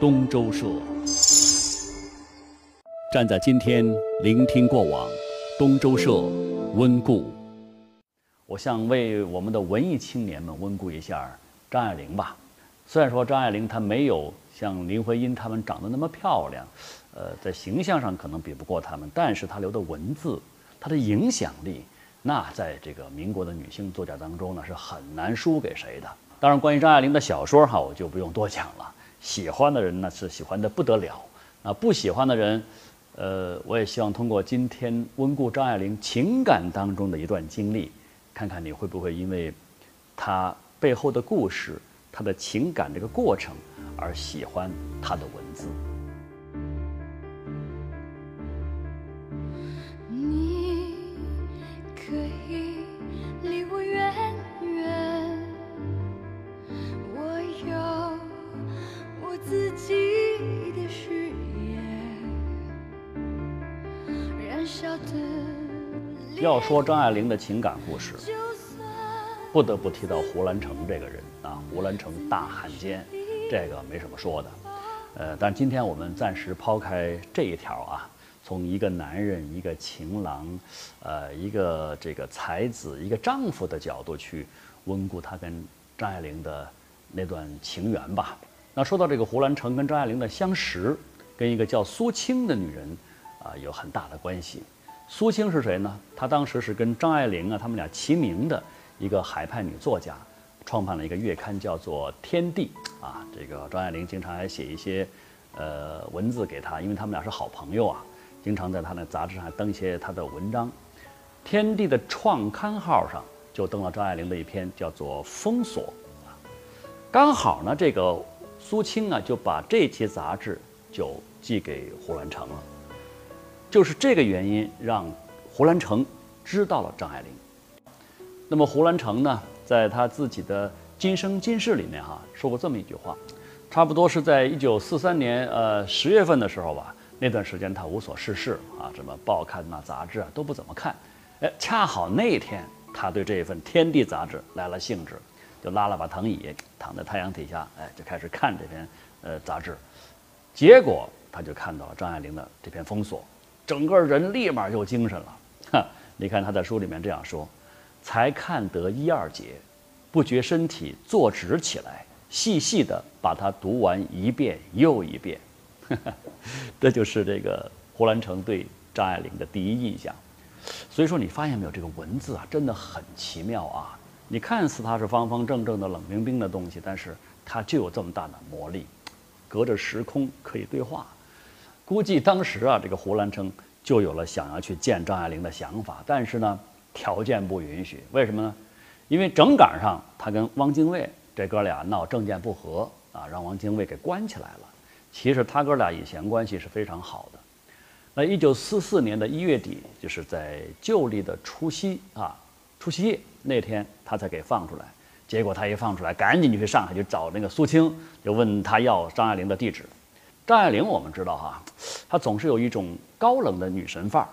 东周社。站在今天，聆听过往，东周社温故。我想为我们的文艺青年们温故一下张爱玲吧。虽然说张爱玲她没有像林徽因她们长得那么漂亮，呃，在形象上可能比不过她们，但是她留的文字，她的影响力，那在这个民国的女性作家当中呢，是很难输给谁的。当然，关于张爱玲的小说哈，我就不用多讲了。喜欢的人呢是喜欢的不得了，啊，不喜欢的人。呃，我也希望通过今天温故张爱玲情感当中的一段经历，看看你会不会因为她背后的故事、她的情感这个过程而喜欢她的文字。要说张爱玲的情感故事，不得不提到胡兰成这个人啊。胡兰成大汉奸，这个没什么说的。呃，但今天我们暂时抛开这一条啊，从一个男人、一个情郎，呃，一个这个才子、一个丈夫的角度去温故他跟张爱玲的那段情缘吧。那说到这个胡兰成跟张爱玲的相识，跟一个叫苏青的女人啊有很大的关系。苏青是谁呢？她当时是跟张爱玲啊，他们俩齐名的一个海派女作家，创办了一个月刊，叫做《天地》啊。这个张爱玲经常还写一些，呃，文字给她，因为他们俩是好朋友啊，经常在她那杂志上登一些她的文章。《天地》的创刊号上就登了张爱玲的一篇，叫做《封锁》啊。刚好呢，这个苏青啊，就把这期杂志就寄给胡兰成了。就是这个原因让胡兰成知道了张爱玲。那么胡兰成呢，在他自己的《今生今世》里面哈说过这么一句话，差不多是在一九四三年呃十月份的时候吧，那段时间他无所事事啊，什么报刊呐、杂志啊都不怎么看。哎，恰好那天他对这一份《天地》杂志来了兴致，就拉了把藤椅，躺在太阳底下，哎，就开始看这篇呃杂志。结果他就看到了张爱玲的这篇封锁。整个人立马就精神了，哈！你看他在书里面这样说：“才看得一二节，不觉身体坐直起来，细细的把它读完一遍又一遍。”这就是这个胡兰成对张爱玲的第一印象。所以说，你发现没有，这个文字啊，真的很奇妙啊！你看似它是方方正正的、冷冰冰的东西，但是它就有这么大的魔力，隔着时空可以对话。估计当时啊，这个胡兰成就有了想要去见张爱玲的想法，但是呢，条件不允许。为什么呢？因为整赶上他跟汪精卫这哥俩闹政见不和啊，让汪精卫给关起来了。其实他哥俩以前关系是非常好的。那一九四四年的一月底，就是在旧历的除夕啊，除夕夜那天，他才给放出来。结果他一放出来，赶紧就去上海去找那个苏青，就问他要张爱玲的地址。张爱玲，我们知道哈，她总是有一种高冷的女神范儿。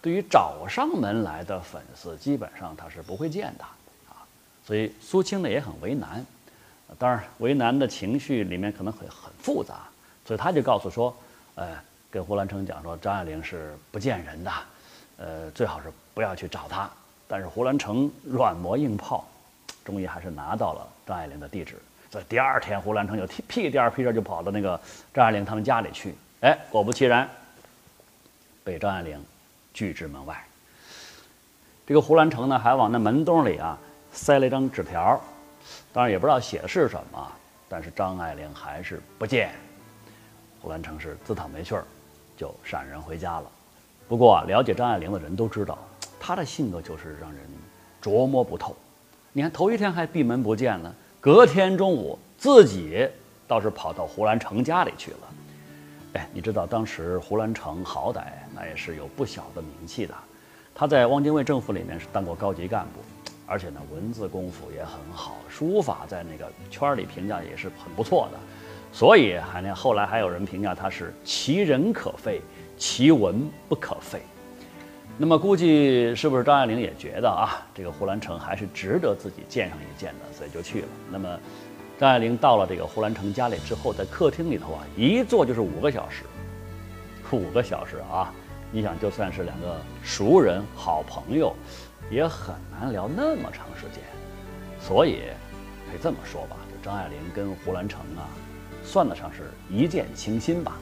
对于找上门来的粉丝，基本上她是不会见的啊。所以苏青呢也很为难，当然为难的情绪里面可能很很复杂，所以他就告诉说，呃，跟胡兰成讲说张爱玲是不见人的，呃，最好是不要去找她。但是胡兰成软磨硬泡，终于还是拿到了张爱玲的地址。在第二天，胡兰成就屁颠儿屁颠儿就跑到那个张爱玲他们家里去。哎，果不其然，被张爱玲拒之门外。这个胡兰成呢，还往那门洞里啊塞了一张纸条，当然也不知道写的是什么。但是张爱玲还是不见。胡兰成是自讨没趣儿，就闪人回家了。不过，了解张爱玲的人都知道，她的性格就是让人琢磨不透。你看头一天还闭门不见了。隔天中午，自己倒是跑到胡兰成家里去了。哎，你知道当时胡兰成好歹那也是有不小的名气的，他在汪精卫政府里面是当过高级干部，而且呢文字功夫也很好，书法在那个圈里评价也是很不错的，所以还那后来还有人评价他是其人可废，其文不可废。那么估计是不是张爱玲也觉得啊，这个胡兰成还是值得自己见上一见的，所以就去了。那么，张爱玲到了这个胡兰成家里之后，在客厅里头啊，一坐就是五个小时，五个小时啊！你想，就算是两个熟人、好朋友，也很难聊那么长时间。所以，可以这么说吧，就张爱玲跟胡兰成啊，算得上是一见倾心吧。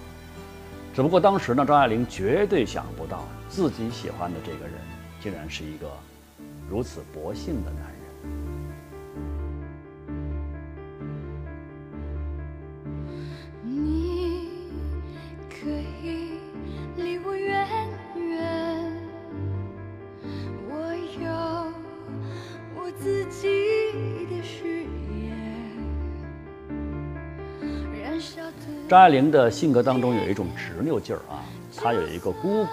只不过当时呢，张爱玲绝对想不到自己喜欢的这个人，竟然是一个如此薄幸的男人。张爱玲的性格当中有一种执拗劲儿啊，她有一个姑姑，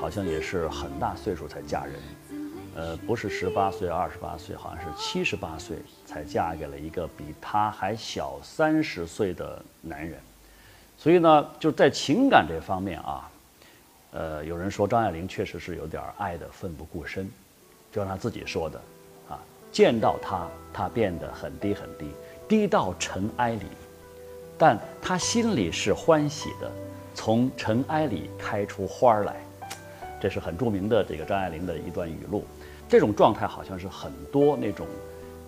好像也是很大岁数才嫁人，呃，不是十八岁、二十八岁，好像是七十八岁才嫁给了一个比她还小三十岁的男人，所以呢，就在情感这方面啊，呃，有人说张爱玲确实是有点爱的奋不顾身，就像她自己说的，啊，见到他，他变得很低很低，低到尘埃里。但他心里是欢喜的，从尘埃里开出花来，这是很著名的这个张爱玲的一段语录。这种状态好像是很多那种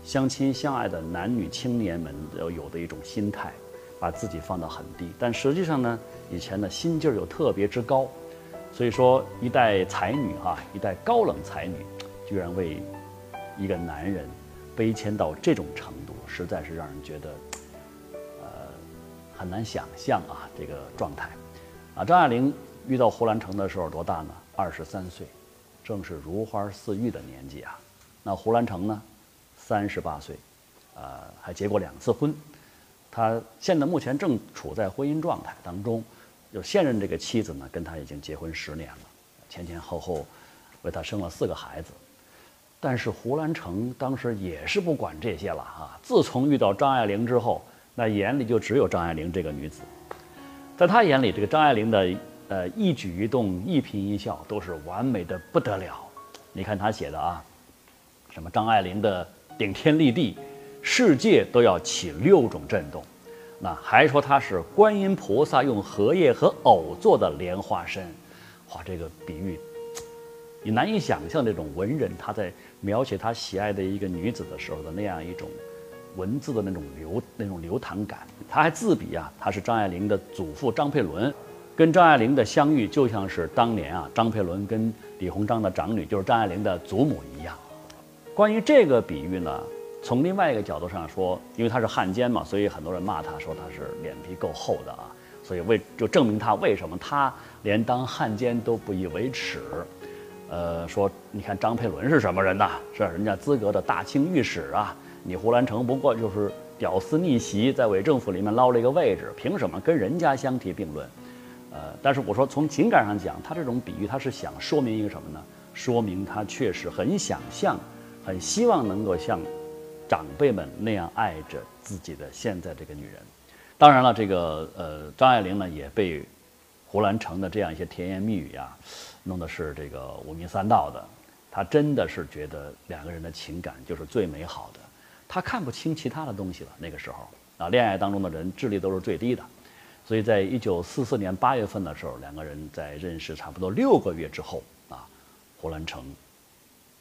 相亲相爱的男女青年们要有的一种心态，把自己放到很低。但实际上呢，以前的心劲儿又特别之高，所以说一代才女哈，一代高冷才女，居然为一个男人悲谦到这种程度，实在是让人觉得。很难想象啊，这个状态，啊，张爱玲遇到胡兰成的时候多大呢？二十三岁，正是如花似玉的年纪啊。那胡兰成呢，三十八岁，呃，还结过两次婚。他现在目前正处在婚姻状态当中，有现任这个妻子呢，跟他已经结婚十年了，前前后后为他生了四个孩子。但是胡兰成当时也是不管这些了啊。自从遇到张爱玲之后。那眼里就只有张爱玲这个女子，在他眼里，这个张爱玲的呃一举一动、一颦一笑都是完美的不得了。你看他写的啊，什么张爱玲的顶天立地，世界都要起六种震动。那还说她是观音菩萨用荷叶和藕做的莲花身，哇，这个比喻，你难以想象这种文人他在描写他喜爱的一个女子的时候的那样一种。文字的那种流那种流淌感，他还自比啊，他是张爱玲的祖父张佩伦，跟张爱玲的相遇就像是当年啊张佩伦跟李鸿章的长女就是张爱玲的祖母一样。关于这个比喻呢，从另外一个角度上说，因为他是汉奸嘛，所以很多人骂他说他是脸皮够厚的啊，所以为就证明他为什么他连当汉奸都不以为耻。呃，说你看张佩伦是什么人呐？是人家资格的大清御史啊。你胡兰成不过就是屌丝逆袭，在伪政府里面捞了一个位置，凭什么跟人家相提并论？呃，但是我说从情感上讲，他这种比喻他是想说明一个什么呢？说明他确实很想象，很希望能够像长辈们那样爱着自己的现在这个女人。当然了，这个呃张爱玲呢也被胡兰成的这样一些甜言蜜语啊，弄得是这个五迷三道的。她真的是觉得两个人的情感就是最美好的。他看不清其他的东西了。那个时候啊，恋爱当中的人智力都是最低的，所以在一九四四年八月份的时候，两个人在认识差不多六个月之后啊，胡兰成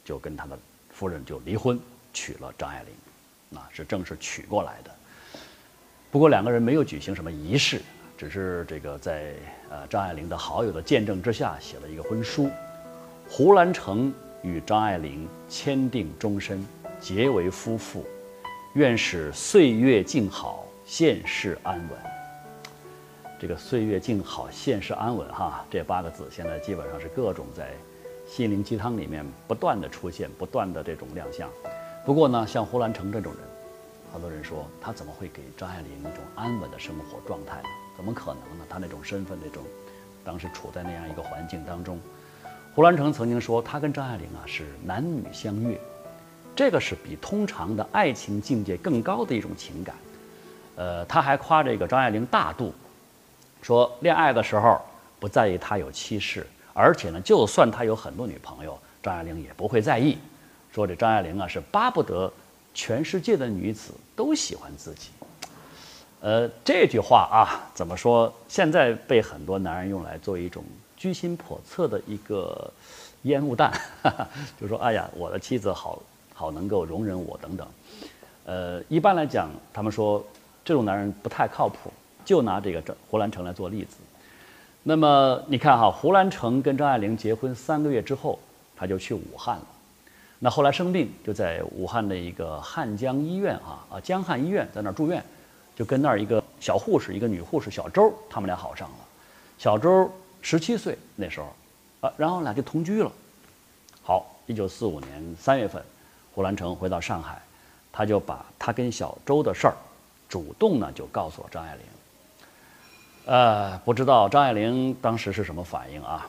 就跟他的夫人就离婚，娶了张爱玲，啊，是正式娶过来的。不过两个人没有举行什么仪式，只是这个在呃张爱玲的好友的见证之下写了一个婚书，胡兰成与张爱玲签订终身，结为夫妇。愿使岁月静好，现世安稳。这个岁月静好，现世安稳，哈，这八个字现在基本上是各种在心灵鸡汤里面不断的出现，不断的这种亮相。不过呢，像胡兰成这种人，好多人说他怎么会给张爱玲一种安稳的生活状态呢？怎么可能呢？他那种身份，那种当时处在那样一个环境当中，胡兰成曾经说，他跟张爱玲啊是男女相悦。这个是比通常的爱情境界更高的一种情感，呃，他还夸这个张爱玲大度，说恋爱的时候不在意他有妻室，而且呢，就算他有很多女朋友，张爱玲也不会在意，说这张爱玲啊是巴不得全世界的女子都喜欢自己。呃，这句话啊，怎么说？现在被很多男人用来做一种居心叵测的一个烟雾弹，就说：“哎呀，我的妻子好好能够容忍我等等。”呃，一般来讲，他们说这种男人不太靠谱。就拿这个胡兰成来做例子。那么你看哈，胡兰成跟张爱玲结婚三个月之后，他就去武汉了。那后来生病，就在武汉的一个汉江医院啊啊江汉医院在那儿住院。就跟那儿一个小护士，一个女护士小周，他们俩好上了。小周十七岁那时候，啊，然后俩就同居了。好，一九四五年三月份，胡兰成回到上海，他就把他跟小周的事儿，主动呢就告诉了张爱玲。呃，不知道张爱玲当时是什么反应啊？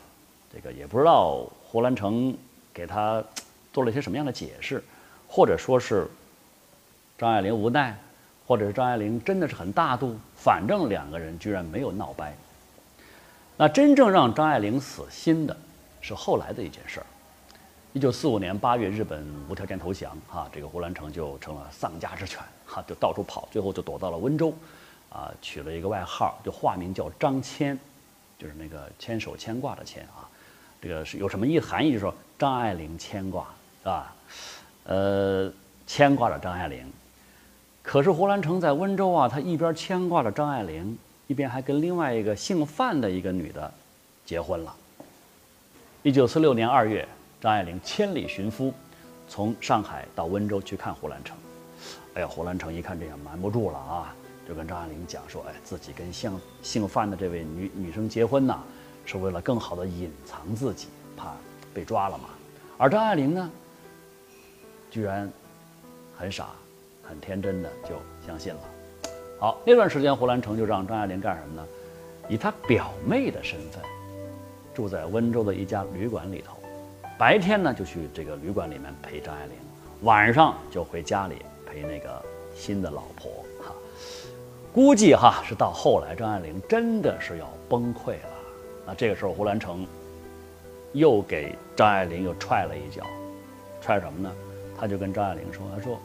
这个也不知道胡兰成给他做了些什么样的解释，或者说是张爱玲无奈。或者是张爱玲真的是很大度，反正两个人居然没有闹掰。那真正让张爱玲死心的，是后来的一件事儿。一九四五年八月，日本无条件投降，哈，这个胡兰成就成了丧家之犬，哈，就到处跑，最后就躲到了温州，啊，取了一个外号，就化名叫张牵，就是那个牵手牵挂的牵啊，这个是有什么意含义？就是说张爱玲牵挂，是吧？呃，牵挂着张爱玲。可是胡兰成在温州啊，他一边牵挂着张爱玲，一边还跟另外一个姓范的一个女的结婚了。一九四六年二月，张爱玲千里寻夫，从上海到温州去看胡兰成。哎呀，胡兰成一看这样瞒不住了啊，就跟张爱玲讲说：“哎，自己跟姓姓范的这位女女生结婚呐，是为了更好的隐藏自己，怕被抓了嘛。”而张爱玲呢，居然很傻。很天真的就相信了。好，那段时间胡兰成就让张爱玲干什么呢？以他表妹的身份，住在温州的一家旅馆里头。白天呢就去这个旅馆里面陪张爱玲，晚上就回家里陪那个新的老婆。哈，估计哈是到后来张爱玲真的是要崩溃了。那这个时候胡兰成又给张爱玲又踹了一脚，踹什么呢？他就跟张爱玲说：“他说。”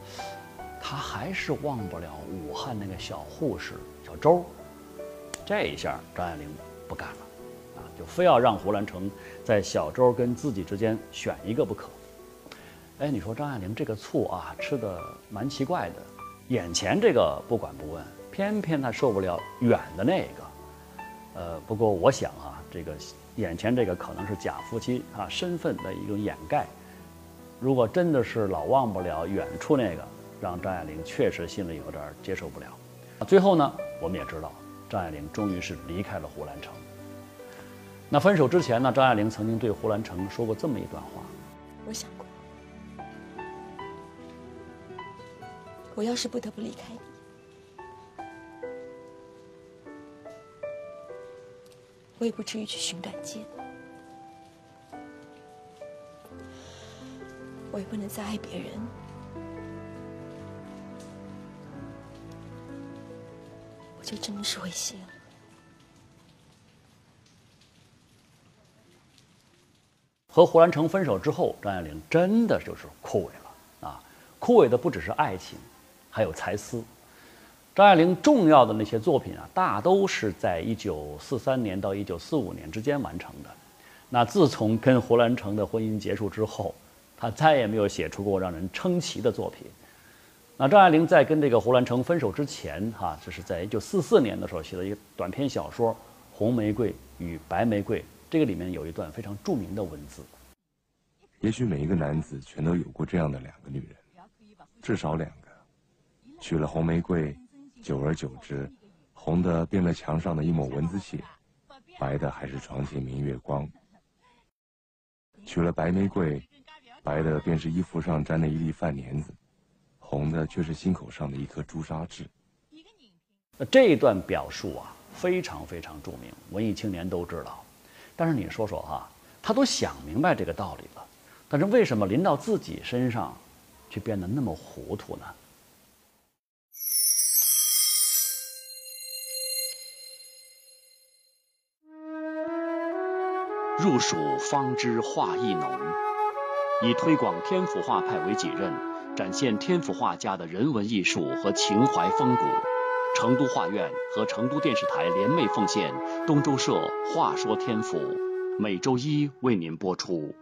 他还是忘不了武汉那个小护士小周，这一下张爱玲不干了，啊，就非要让胡兰成在小周跟自己之间选一个不可。哎，你说张爱玲这个醋啊，吃的蛮奇怪的，眼前这个不管不问，偏偏她受不了远的那个。呃，不过我想啊，这个眼前这个可能是假夫妻啊身份的一种掩盖。如果真的是老忘不了远处那个。让张爱玲确实心里有点接受不了。最后呢，我们也知道，张爱玲终于是离开了胡兰成。那分手之前呢，张爱玲曾经对胡兰成说过这么一段话：“我想过，我要是不得不离开你，我也不至于去寻短见，我也不能再爱别人。”我就真的是会谢了。和胡兰成分手之后，张爱玲真的就是枯萎了啊！枯萎的不只是爱情，还有才思。张爱玲重要的那些作品啊，大都是在一九四三年到一九四五年之间完成的。那自从跟胡兰成的婚姻结束之后，她再也没有写出过让人称奇的作品。那张爱玲在跟这个胡兰成分手之前，哈，就是在一九四四年的时候写了一个短篇小说《红玫瑰与白玫瑰》，这个里面有一段非常著名的文字。也许每一个男子全都有过这样的两个女人，至少两个。娶了红玫瑰，久而久之，红的变了墙上的一抹蚊子血，白的还是床前明月光。娶了白玫瑰，白的便是衣服上沾的一粒饭粘子。红的却是心口上的一颗朱砂痣。那这一段表述啊，非常非常著名，文艺青年都知道。但是你说说哈，他都想明白这个道理了，但是为什么临到自己身上，却变得那么糊涂呢？入蜀方知画意浓，以推广天府画派为己任。展现天府画家的人文艺术和情怀风骨，成都画院和成都电视台联袂奉献，东周社《话说天府》，每周一为您播出。